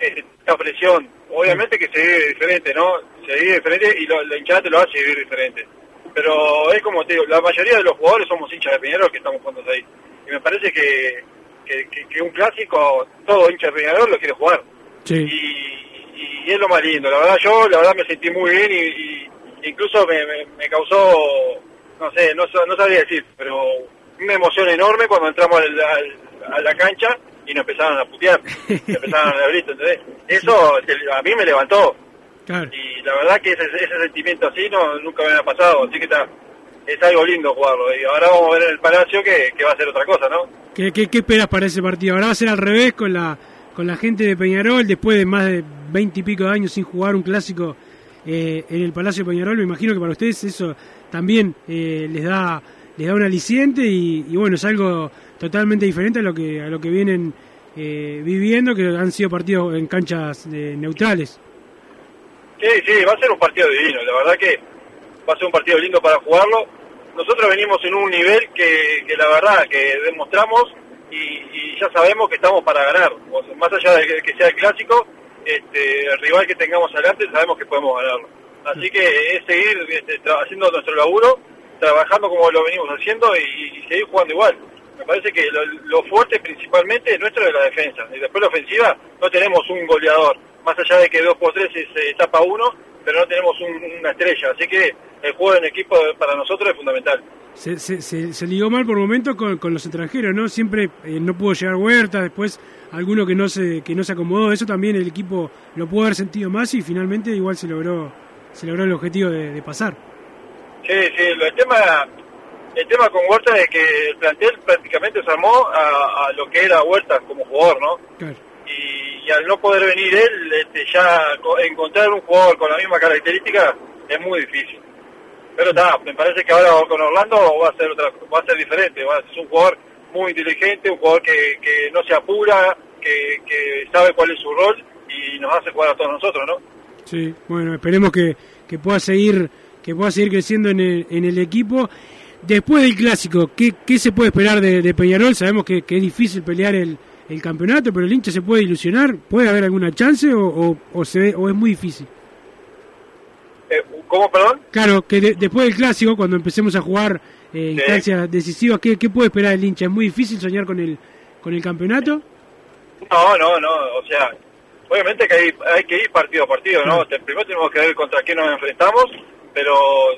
esta presión. Obviamente que se vive diferente, ¿no? Se vive diferente y lo- la hinchada te lo hace vivir diferente. Pero es como te digo, la mayoría de los jugadores somos hinchas de Peñarol que estamos jugando ahí. Y me parece que, que, que- que un clásico, todo hincha de Peñarol lo quiere jugar. Sí. Y, y es lo más lindo. La verdad yo, la verdad me sentí muy bien y, y incluso me, me, me causó, no sé, no, no sabría decir, pero una emoción enorme cuando entramos al- al- a la cancha y nos empezaron a putear, <laughs> nos empezaron a gritar, ¿entendés? Eso te- a mí me levantó. Claro. Y la verdad que ese, ese sentimiento así no nunca me había pasado, así que está, es algo lindo jugarlo. Y ahora vamos a ver en el Palacio que, que va a ser otra cosa, ¿no? ¿Qué, qué, qué esperas para ese partido? Ahora va a ser al revés con la con la gente de Peñarol, después de más de veinte y pico de años sin jugar un clásico eh, en el Palacio de Peñarol. Me imagino que para ustedes eso también eh, les da les da un aliciente y, y bueno, es algo totalmente diferente a lo que a lo que vienen eh, viviendo, que han sido partidos en canchas eh, neutrales. Sí, sí, va a ser un partido divino, la verdad que va a ser un partido lindo para jugarlo. Nosotros venimos en un nivel que, que la verdad que demostramos y, ya sabemos que estamos para ganar. Más allá de que, sea el clásico, este, el rival que tengamos adelante sabemos que podemos ganarlo. Así que es seguir este, haciendo nuestro laburo, trabajando como lo venimos haciendo y, y seguir jugando igual. Me parece que lo, lo fuerte principalmente es nuestro de la defensa. Y después la ofensiva no tenemos un goleador. Más allá de que dos por tres se se tapa uno, pero no tenemos un- una estrella. Así que el juego en equipo para nosotros es fundamental. Se, se, se, se ligó mal por momentos con, con los extranjeros, ¿no? Siempre eh, no pudo llegar Huerta, después alguno que no se que no se acomodó, eso también el equipo lo pudo haber sentido más y finalmente igual se logró se logró el objetivo de, de pasar. Sí, sí, el tema, el tema con Huerta es que el plantel prácticamente se armó a, a lo que era Huerta como jugador, ¿no? Claro. Y, y al no poder venir él, este, ya co- encontrar un jugador con la misma característica es muy difícil. Pero está, me parece que ahora con Orlando va a ser otra, va a ser diferente, va a ser un jugador muy inteligente, un jugador que, que no se apura, que, que sabe cuál es su rol y nos hace jugar a todos nosotros, ¿no? Sí, bueno, esperemos que, que pueda seguir que pueda seguir creciendo en el, en el equipo. Después del clásico, ¿qué, qué se puede esperar de, Peñarol? Sabemos que es difícil pelear el, el campeonato, pero el hincha se puede ilusionar. ¿Puede haber alguna chance o, o, o se ve- o es muy difícil? Eh, ¿Cómo, perdón? Claro, que de- después del clásico, cuando empecemos a jugar eh, instancias decisivas, ¿qué, ¿qué puede esperar el hincha? ¿Es muy difícil soñar con el, con el campeonato? No, no, no, o sea, obviamente que hay, hay que ir partido a partido, ¿no? Primero tenemos que ver contra qué nos enfrentamos, pero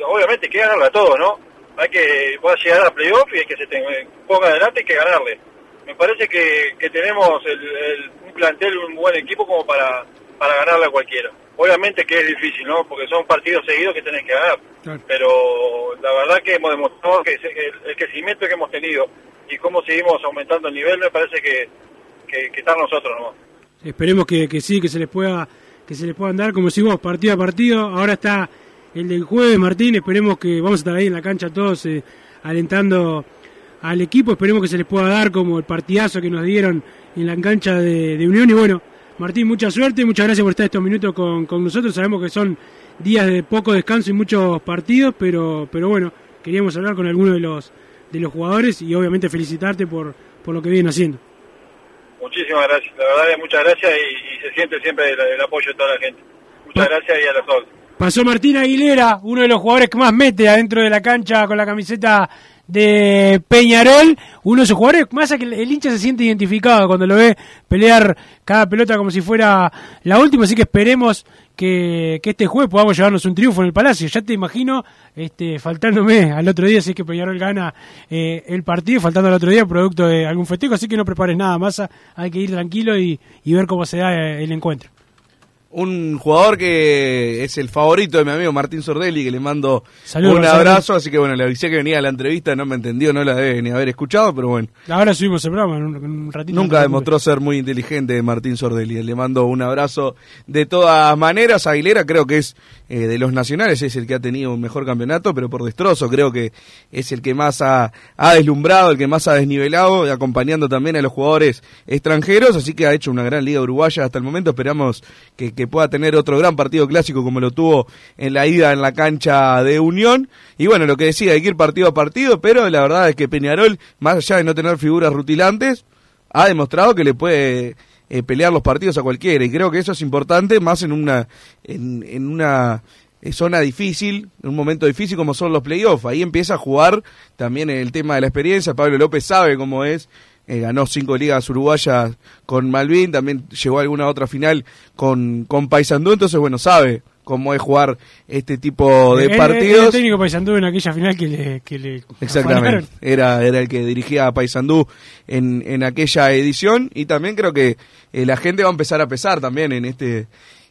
obviamente hay que ganarle a todos, ¿no? Hay que poder llegar a playoff y hay que se te- ponga adelante y hay que ganarle. Me parece que, que tenemos el, el- un plantel, un buen equipo como para, para ganarle a cualquiera. obviamente que es difícil, ¿no? Porque son partidos seguidos que tenés que ganar. Pero la verdad que hemos demostrado que el, el crecimiento que hemos tenido y cómo seguimos aumentando el nivel me parece que, que, que está nosotros, ¿no? Esperemos que, que sí, que se les pueda que se les puedan dar, como decimos, partido a partido. Ahora está el del jueves, Martín. Esperemos que vamos a estar ahí en la cancha todos eh, alentando al equipo. Esperemos que se les pueda dar como el partidazo que nos dieron en la cancha de, de Unión. Y bueno, Martín, mucha suerte. Muchas gracias por estar estos minutos con, con nosotros. Sabemos que son días de poco descanso y muchos partidos, pero, pero bueno, queríamos hablar con algunos de los, de los jugadores y obviamente felicitarte por, por lo que vienen haciendo. Muchísimas gracias, la verdad es muchas gracias y, y se siente siempre el, el, apoyo de toda la gente. Muchas gracias y a las órdenes. Pasó Martín Aguilera, uno de los jugadores que más mete adentro de la cancha con la camiseta de Peñarol, uno de esos jugadores, más que el hincha se siente identificado cuando lo ve pelear cada pelota como si fuera la última, así que esperemos que, que este jueves podamos llevarnos un triunfo en el Palacio. Ya te imagino este, faltándome al otro día, si es que Peñarol gana eh, el partido, faltando al otro día producto de algún festejo, así que no prepares nada más, hay que ir tranquilo y, y ver cómo se da el encuentro un jugador que es el favorito de mi amigo Martín Sordelli, que le mando un abrazo, así que bueno, le avisé que venía a la entrevista, no me entendió, no la debe ni haber escuchado, pero bueno. Ahora subimos el programa en un, un ratito. Nunca demostró ser muy inteligente Martín Sordelli, le mando un abrazo. De todas maneras, Aguilera creo que es eh, de los nacionales, es el que ha tenido un mejor campeonato, pero por destrozo creo que es el que más ha, ha deslumbrado, el que más ha desnivelado, acompañando también a los jugadores extranjeros, así que ha hecho una gran liga uruguaya hasta el momento, esperamos que, que pueda tener otro gran partido clásico como lo tuvo en la ida en la cancha de Unión. Y bueno, lo que decía, hay que ir partido a partido, pero la verdad es que Peñarol, más allá de no tener figuras rutilantes, ha demostrado que le puede eh, pelear los partidos a cualquiera. Y creo que eso es importante, más en una, en, en una eh, zona difícil, en un momento difícil como son los playoffs. Ahí empieza a jugar también el tema de la experiencia. Pablo López sabe cómo es eh, ganó cinco ligas uruguayas con Malvin, también llegó a alguna otra final con, con Paysandú, entonces bueno, sabe cómo es jugar este tipo de partidos. El, técnico Paysandú en aquella final que le... Que le Exactamente, era, era el que dirigía a Paysandú en, en aquella edición y también creo que eh, la gente va a empezar a pesar también en este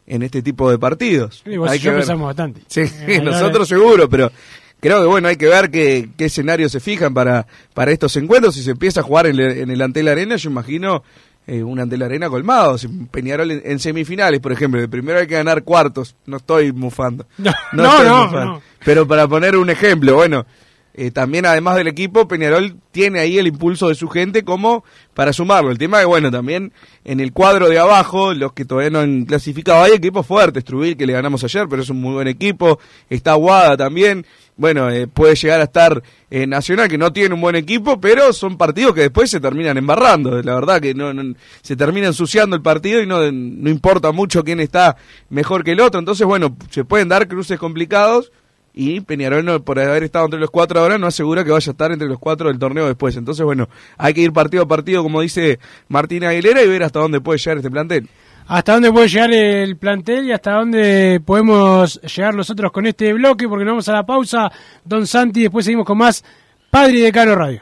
en este tipo de partidos. Sí, Hay que pensamos bastante. Sí, eh, <laughs> nosotros seguro, pero creo que bueno, hay que ver qué, qué escenarios se fijan para, para estos encuentros. Si se empieza a jugar en, en el Antel Arena, yo imagino eh, un Antel Arena colmado. Si Peñarol en, semifinales, por ejemplo, el primero hay que ganar cuartos. No estoy mufando. <laughs> No, no, no, no, Pero para poner un ejemplo, bueno, eh, también además del equipo, Peñarol tiene ahí el impulso de su gente como para sumarlo. El tema es que, bueno, también en el cuadro de abajo, los que todavía no han clasificado, hay equipos fuertes, Trubil que le ganamos ayer, pero es un muy buen equipo, está Guada también, bueno, eh, puede llegar a estar eh, Nacional, que no tiene un buen equipo, pero son partidos que después se terminan embarrando. La verdad que no, se termina ensuciando el partido y no, no importa mucho quién está mejor que el otro. Entonces, bueno, se pueden dar cruces complicados y Peñarol, no, por haber estado entre los cuatro ahora, no asegura que vaya a estar entre los cuatro del torneo después. Entonces, bueno, hay que ir partido a partido, como dice Martín Aguilera, y ver hasta dónde puede llegar este plantel hasta dónde puede llegar el plantel y hasta dónde podemos llegar nosotros con este bloque, porque nos vamos a la pausa, Don Santi, después seguimos con más Padre de Caro Radio.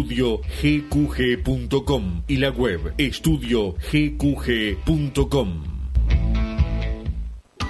estudiogqg.com y la web estudiogqg.com.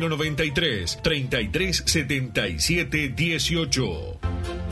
093 33 77 18.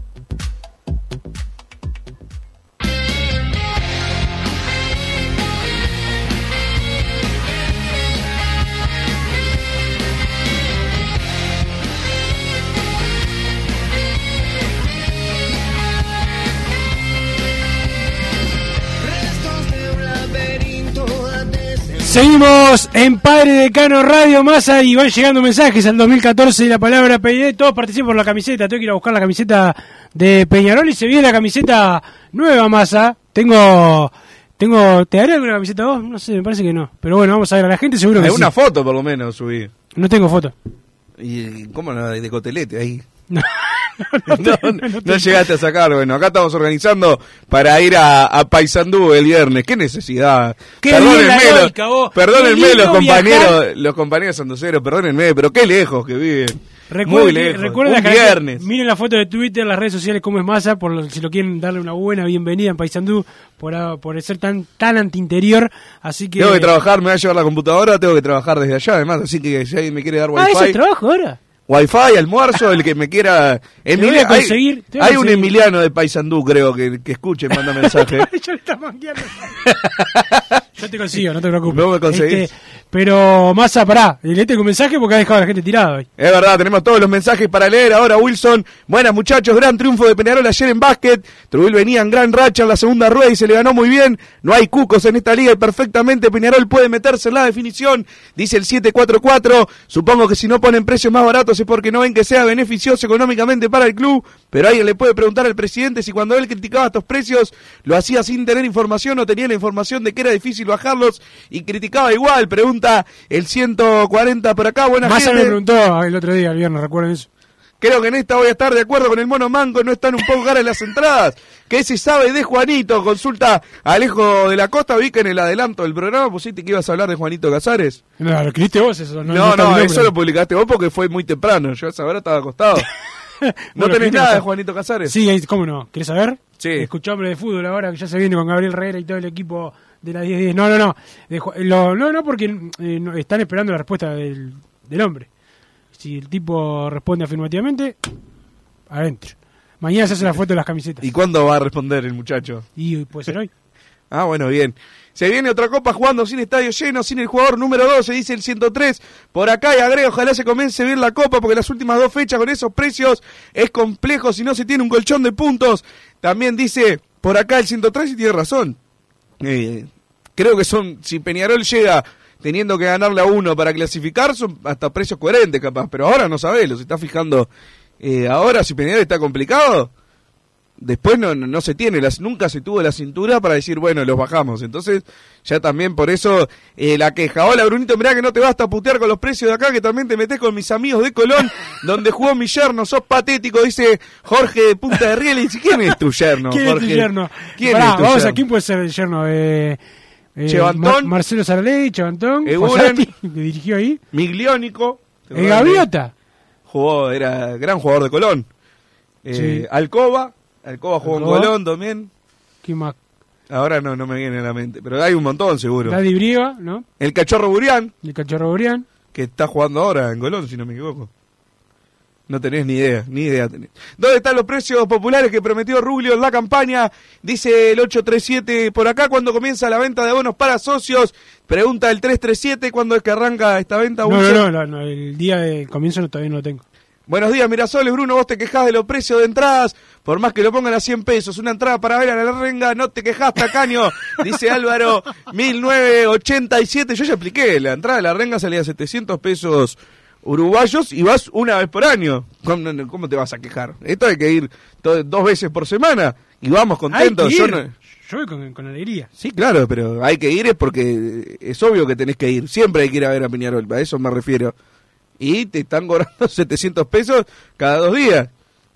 Seguimos en Padre Decano Radio Massa y van llegando mensajes al 2014 y la palabra PID. Todos participan por la camiseta. Tengo que ir a buscar la camiseta de Peñarol y se viene la camiseta nueva Massa. Tengo. Tengo, ¿Te haré alguna camiseta vos? No sé, me parece que no. Pero bueno, vamos a ver a la gente, seguro que Hay sí. una foto por lo menos subí. No tengo foto. ¿Y cómo no? De cotelete ahí. <laughs> <laughs> No, no, no llegaste a sacar. Bueno, acá estamos organizando para ir a, a Paysandú el viernes. ¿Qué necesidad? Qué perdónenme, lógica, vos. perdónenme Qué los compañeros, viajar. los compañeros sanduceros, perdónenme, pero qué lejos que viven. Recuerden, muy lejos. recuerden un viernes. miren la foto de Twitter, las redes sociales, cómo es Massa, por lo- si lo quieren darle una buena bienvenida en Paysandú, por, por ser tan tan anti-interior. Así que. Tengo que trabajar, me voy a llevar la computadora, tengo que trabajar desde allá además, así que si alguien me quiere dar Ah, eso es wifi, trabajo ahora. Wifi, almuerzo, el que me quiera... <laughs> Te voy a conseguir, hay te voy a hay un conseguir. Emiliano de Paysandú, creo, que, que escuche, manda <laughs> mensaje. <laughs> Yo te consigo, no te preocupes. No me conseguís. Este, pero Massa, pará, leete un mensaje porque ha dejado a la gente tirada hoy. Es verdad, tenemos todos los mensajes para leer. Ahora Wilson, buenas muchachos, gran triunfo de Peñarol ayer en básquet. Trujillo venía en gran racha en la segunda rueda y se le ganó muy bien. No hay cucos en esta liga y perfectamente Peñarol puede meterse en la definición, dice el 744. Supongo que si no ponen precios más baratos es porque no ven que sea beneficioso económicamente para el club. Pero alguien le puede preguntar al presidente si cuando él criticaba estos precios lo hacía sin tener información o tenía la información de que era difícil bajarlos y criticaba igual. Pregunta el 140 por acá. Buena Massa me preguntó el otro día, el viernes, recuerden eso. Creo que en esta voy a estar de acuerdo con el mono mango, no están un poco caras las entradas. ¿Qué se sabe de Juanito? Consulta a Alejo de la Costa, vi que en el adelanto del programa pusiste que ibas a hablar de Juanito Casares. No, lo escribiste vos eso. No, No, no, nombre. eso lo publicaste vos porque fue muy temprano, yo a hora estaba acostado. <laughs> ¿No Bueno, tenés nada de. Juanito Casares? Sí, ¿cómo no? ¿Querés saber? Sí. Escuchó hombre de fútbol ahora que ya se viene con Gabriel Herrera y todo el equipo de la 10-10. No, no, no. De Ju- lo- no, no, porque eh, no- están esperando la respuesta del, del hombre. Si el tipo responde afirmativamente, adentro. Mañana se hace la foto de las camisetas. ¿Y cuándo va a responder el muchacho? Y puede ser hoy. <laughs> Ah, bueno, bien. Se viene otra copa jugando sin estadio lleno, sin el jugador número 12, dice el 103. Por acá y agrega, ojalá se comience bien la copa, porque las últimas dos fechas con esos precios es complejo si no se tiene un colchón de puntos. También dice por acá el 103 y tiene razón. Eh, creo que son, si Peñarol llega teniendo que ganarle a uno para clasificar, son hasta precios coherentes capaz, pero ahora no sabés, los está fijando eh, ahora si Peñarol está complicado después no, no, no se tiene, las, nunca se tuvo la cintura para decir, bueno, los bajamos. Entonces, ya también por eso eh, la queja. Hola, Brunito, mirá que no te basta putear con los precios de acá, que también te metes con mis amigos de Colón, <laughs> donde jugó mi yerno, sos patético, dice Jorge de Punta de Riel. Y dice, ¿quién es tu yerno, <laughs> ¿Quién es tu yerno? ¿Quién Pará, es tu vamos yerno? a quién puede ser el yerno. Eh, eh, Chevantón. Mar- Marcelo Saralegui, Chevantón. Fossati, <laughs> que dirigió ahí. Migliónico. Gaviota. Jugó, era gran jugador de Colón. Eh, Sí. Alcoba, Alcoba jugó en. Colón también. ¿Quién más? Ahora no, no me viene a la mente, pero hay un montón seguro. Daddy Brieva, ¿no? El Cachorro Burián, El Cachorro Burián. que está jugando ahora en Colón, si no me equivoco. No tenés ni idea, ni idea tenés. ¿Dónde están los precios populares que prometió Rubio en la campaña? Dice el 837 por acá, ¿cuándo comienza la venta de bonos para socios? Pregunta el 337, ¿cuándo es que arranca esta venta? No, no, no, no, no, el día de comienzo no, todavía no lo tengo. Buenos días, Mirasoles, Bruno, vos te quejás de los precios de entradas, por más que lo pongan a 100 pesos, una entrada para ver a la renga, no te quejás, tacaño, <laughs> dice Álvaro, 1987, yo ya apliqué, la entrada de la renga salía a 700 pesos uruguayos y vas una vez por año, ¿cómo, te vas a quejar? Esto hay que ir dos veces por semana y vamos contentos. Hay que Yo ir. no- Yo voy con, con alegría. Sí, claro, pero hay que ir es porque es obvio que tenés que ir. Siempre hay que ir a ver a Peñarol, a eso me refiero. Y te están cobrando <laughs> 700 pesos cada dos días.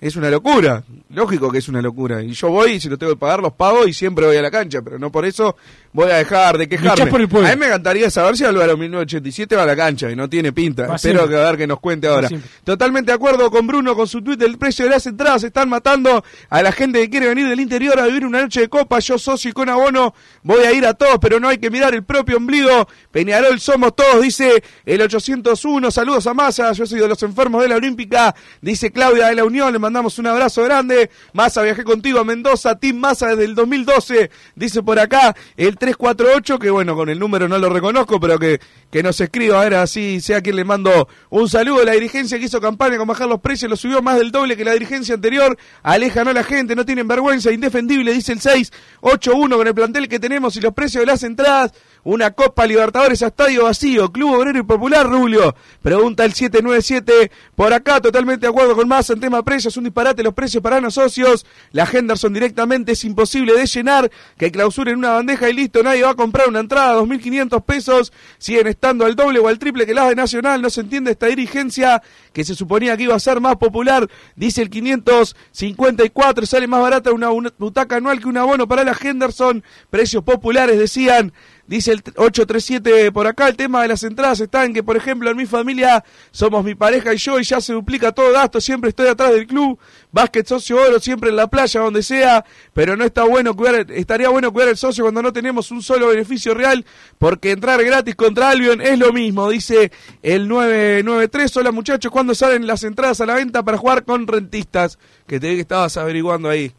Es una locura. Lógico que es una locura. Y yo voy y si lo tengo que pagar, los pago y siempre voy a la cancha. Pero no por eso voy a dejar de quejarme. Por el a mí me encantaría saber si Álvaro 1987 va a la cancha y no tiene pinta. Va Espero siempre. que a ver que nos cuente ahora. Totalmente de acuerdo con Bruno, con su tweet del precio de las entradas. Están matando a la gente que quiere venir del interior a vivir una noche de copa. Yo socio y con abono voy a ir a todos, pero no hay que mirar el propio ombligo. Peñarol somos todos, dice el 801. Saludos a Massa, yo soy de los enfermos de la Olímpica. Dice Claudia de la Unión, mandamos un abrazo grande. Massa, viajé contigo a Mendoza, Team Massa desde el 2012. Dice por acá el 348, que bueno, con el número no lo reconozco, pero que, que nos escriba, a ver así sea quien le mando un saludo. La dirigencia que hizo campaña con bajar los precios lo subió más del doble que la dirigencia anterior. Alejan a la gente, no tienen vergüenza, indefendible, dice el 681 con el plantel que tenemos y los precios de las entradas. Una Copa Libertadores a estadio vacío, Club Obrero y Popular, Rubio. Pregunta el 797 por acá, totalmente de acuerdo con más en tema precios, un disparate los precios para los socios. La Henderson directamente es imposible de llenar, que clausuren una bandeja y listo, nadie va a comprar una entrada, 2.500 pesos, siguen estando al doble o al triple que las de Nacional, no se entiende esta dirigencia que se suponía que iba a ser más popular, dice el 554, sale más barata una butaca anual que un abono para la Henderson, precios populares decían, Dice el 837 por acá, el tema de las entradas está en que, por ejemplo, en mi familia somos mi pareja y yo y ya se duplica todo gasto, siempre estoy atrás del club, básquet socio oro, siempre en la playa, donde sea, pero no está bueno cuidar, estaría bueno cuidar el socio cuando no tenemos un solo beneficio real, porque entrar gratis contra Albion es lo mismo, dice el 993. Hola muchachos, ¿cuándo salen las entradas a la venta para jugar con rentistas? Que te vi que estabas averiguando ahí.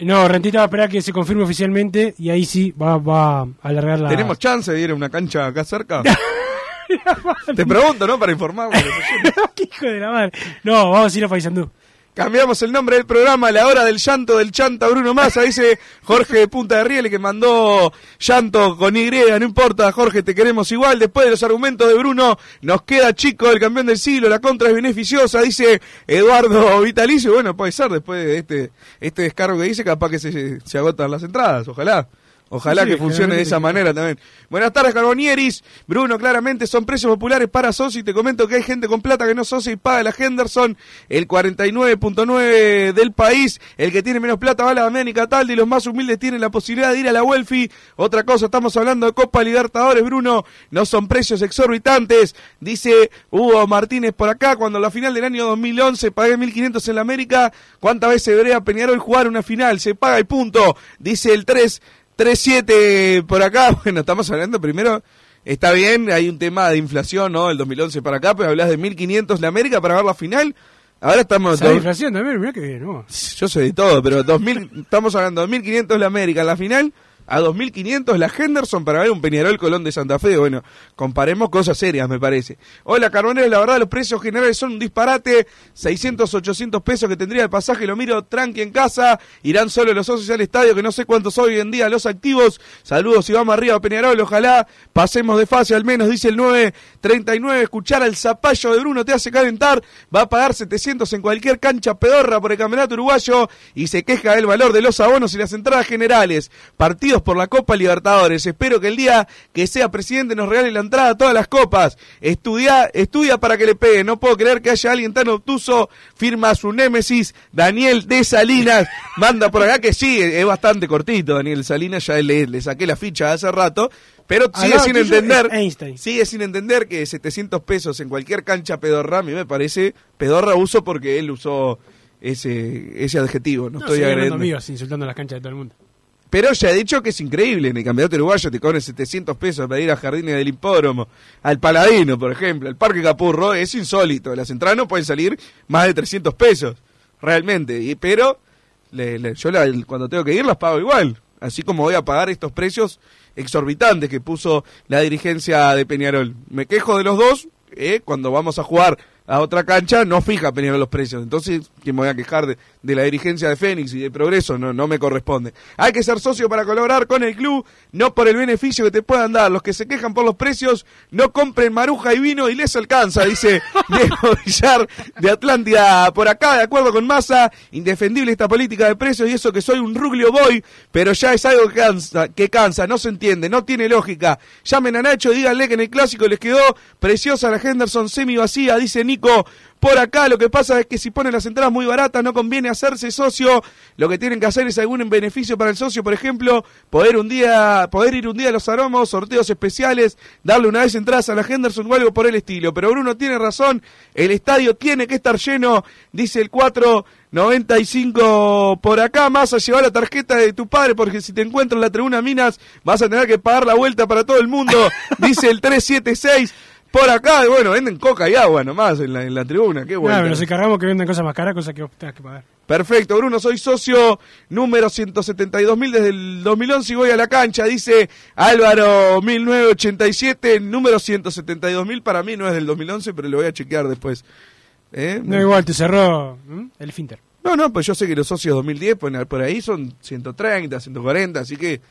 No, Rentista va a esperar que se confirme oficialmente y ahí sí va, va a alargar la. ¿Tenemos chance de ir a una cancha acá cerca? <laughs> Te pregunto, ¿no? Para informarme. <laughs> ¿Qué hijo de la madre? No, vamos a ir a Paysandú. Cambiamos el nombre del programa, La Hora del Llanto del Chanta Bruno Massa, dice Jorge de Punta de Riel que mandó llanto con Y, no importa, Jorge, te queremos igual. Después de los argumentos de Bruno, nos queda chico el campeón del siglo, la contra es beneficiosa, dice Eduardo Vitalicio. Bueno, puede ser, después de este, este descargo que dice, capaz que se, se agotan las entradas, ojalá. Ojalá Sí, que funcione de esa manera también. Buenas tardes, Carbonieris. Bruno, claramente son precios populares para socios y te comento que hay gente con plata que no socia y paga la Henderson, el 49.9 del país. El que tiene menos plata va a la Damián y Cataldi y los más humildes tienen la posibilidad de ir a la Welfi. Otra cosa, estamos hablando de Copa Libertadores, Bruno. No son precios exorbitantes. Dice Hugo Martínez por acá, cuando la final del año 2011 pagué 1.500 en la América, ¿cuántas veces veré a Peñarol jugar una final? Se paga y punto. Dice el 3. 3-7 por acá. <laughs> Bueno, estamos hablando primero. Está bien, hay un tema de inflación, ¿no? El 2011 para acá, pero hablas de 1500 la América para ver la final. Ahora estamos. La inflación también, mirá que bien, ¿no? Yo soy de todo, pero 2000, estamos hablando de 1500 la América en la final. A 2500 la Henderson para ver un Peñarol Colón de Santa Fe. Bueno, comparemos cosas serias, me parece. Hola, Carbonero, la verdad los precios generales son un disparate. 600, 800 pesos que tendría el pasaje, lo miro tranqui en casa. Irán solo los socios al estadio, que no sé cuántos hoy en día los activos. Saludos y vamos arriba, Peñarol. Ojalá pasemos de fase al menos, dice el 939. Escuchar al zapallo de Bruno te hace calentar. Va a pagar 700 en cualquier cancha pedorra por el campeonato uruguayo y se queja del valor de los abonos y las entradas generales. Partidos por la Copa Libertadores. Espero que el día que sea presidente nos regale la entrada a todas las copas. Estudia, estudia para que le pegue. No puedo creer que haya alguien tan obtuso. Firma su némesis, Daniel de Salinas. Manda por acá que sí, es bastante cortito, Daniel Salinas. Ya le, le saqué la ficha hace rato. Pero sigue sin entender. Sigue sin entender que 700 pesos en cualquier cancha pedorra, a mí me parece pedorra uso porque él usó ese, ese adjetivo. No, No, estoy agrediendo. amigos insultando las canchas de todo el mundo. Pero ya he dicho que es increíble. En el campeonato uruguayo te cobran 700 pesos para ir a Jardines del Hipódromo, al Paladino, por ejemplo, al Parque Capurro. Es insólito. Las entradas no pueden salir más de 300 pesos, realmente. Y, pero le- yo cuando tengo que ir las pago igual. Así como voy a pagar estos precios exorbitantes que puso la dirigencia de Peñarol. Me quejo de los dos. eh, cuando vamos a jugar a otra cancha, no fija Peñarol los precios. Entonces, que me voy a quejar de, de la dirigencia de Fénix y de Progreso, no, no me corresponde. Hay que ser socio para colaborar con el club, no por el beneficio que te puedan dar. Los que se quejan por los precios, no compren maruja y vino y les alcanza, dice <laughs> Diego Villar de Atlántida. Por acá, de acuerdo con Massa, indefendible esta política de precios y eso que soy un ruglio boy, pero ya es algo que cansa, que cansa, no se entiende, no tiene lógica. Llamen a Nacho y díganle que en el clásico les quedó preciosa la Henderson semi vacía, dice Nico. Por acá lo que pasa es que si ponen las entradas muy baratas no conviene hacerse socio. Lo que tienen que hacer es algún beneficio para el socio, por ejemplo, poder un día, poder ir un día a los aromos, sorteos especiales, darle una vez entradas a la Henderson o algo por el estilo. Pero Bruno tiene razón, el estadio tiene que estar lleno, dice el 495 por acá, más a llevar la tarjeta de tu padre, porque si te encuentras en la tribuna Minas vas a tener que pagar la vuelta para todo el mundo, <laughs> dice el 376. Por acá, bueno, venden coca y agua nomás en la, en la tribuna, qué bueno. Pero nos encargamos que vendan cosas más caras, cosas que vos tengas que pagar. Perfecto, Bruno, soy socio número 172.000 desde el 2011 y voy a la cancha, dice Álvaro 1987, número 172.000 para mí no es del 2011, pero lo voy a chequear después. ¿Eh? No, igual, te cerró el Finter. No, no, pues yo sé que los socios 2010 por, por ahí son 130, 140, así que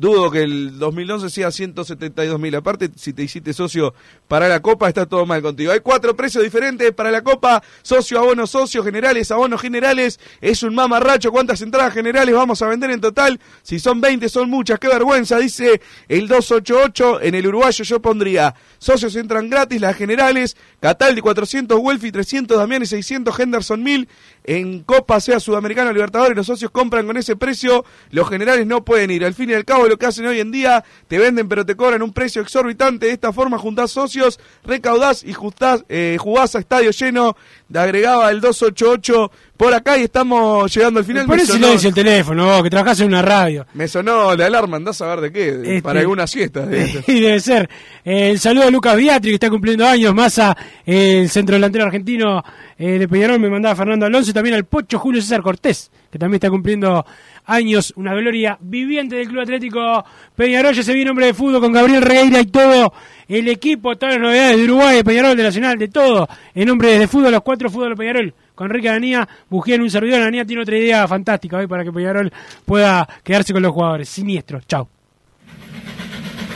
dudo que el 2011 sea 172 mil. Aparte, si te hiciste socio para la Copa, está todo mal contigo. Hay cuatro precios diferentes para la Copa. Socio, abono, socio, generales, abonos generales. Es un mamarracho. ¿Cuántas entradas generales vamos a vender en total? Si son 20, son muchas. Qué vergüenza, dice el 288. En el uruguayo yo pondría socios entran gratis, las generales. Cataldi 400, Welfi 300, Damián y 600, Henderson 1000. En Copa, sea Sudamericano Libertadores, los socios compran con ese precio. Los generales no pueden ir. Al fin y al cabo, lo que hacen hoy en día. Te venden pero te cobran un precio exorbitante. De esta forma juntás socios, recaudás y justás, eh, jugás a estadio lleno. Agregaba el 288 por acá y estamos llegando al final. Por eso sonó- silencio el teléfono, vos, que trabajás en una radio. Me sonó la alarma, andás a ver de qué. Este- Para alguna siesta. <laughs> Y debe ser. Eh, el saludo a Lucas Biatri, que está cumpliendo años. Massa, eh, el centro delantero argentino eh, de Peñarol, me mandaba Fernando Alonso. Y también al Pocho Julio César Cortés, que también está cumpliendo años. Una gloria viviente del Club Atlético Peñarol. Ya se viene hombre de fútbol con Gabriel Regueira y todo el equipo. Todas las novedades de Uruguay, de Peñarol, de Nacional, de todo. En nombre de fútbol, los cuatro fútbol de Peñarol. Con Enrique Anía, Bujía un servidor. Anía tiene otra idea fantástica hoy para que Peñarol pueda quedarse con los jugadores. Siniestro. Chao.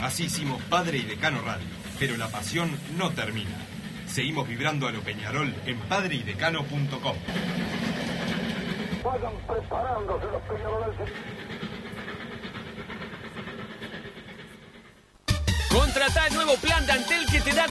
Así hicimos Padre y Decano Radio, pero la pasión no termina. Seguimos vibrando a lo Peñarol en padreidecano.com. Vayan preparándose los peñarolenses. Contrata el nuevo plan de Antel que te da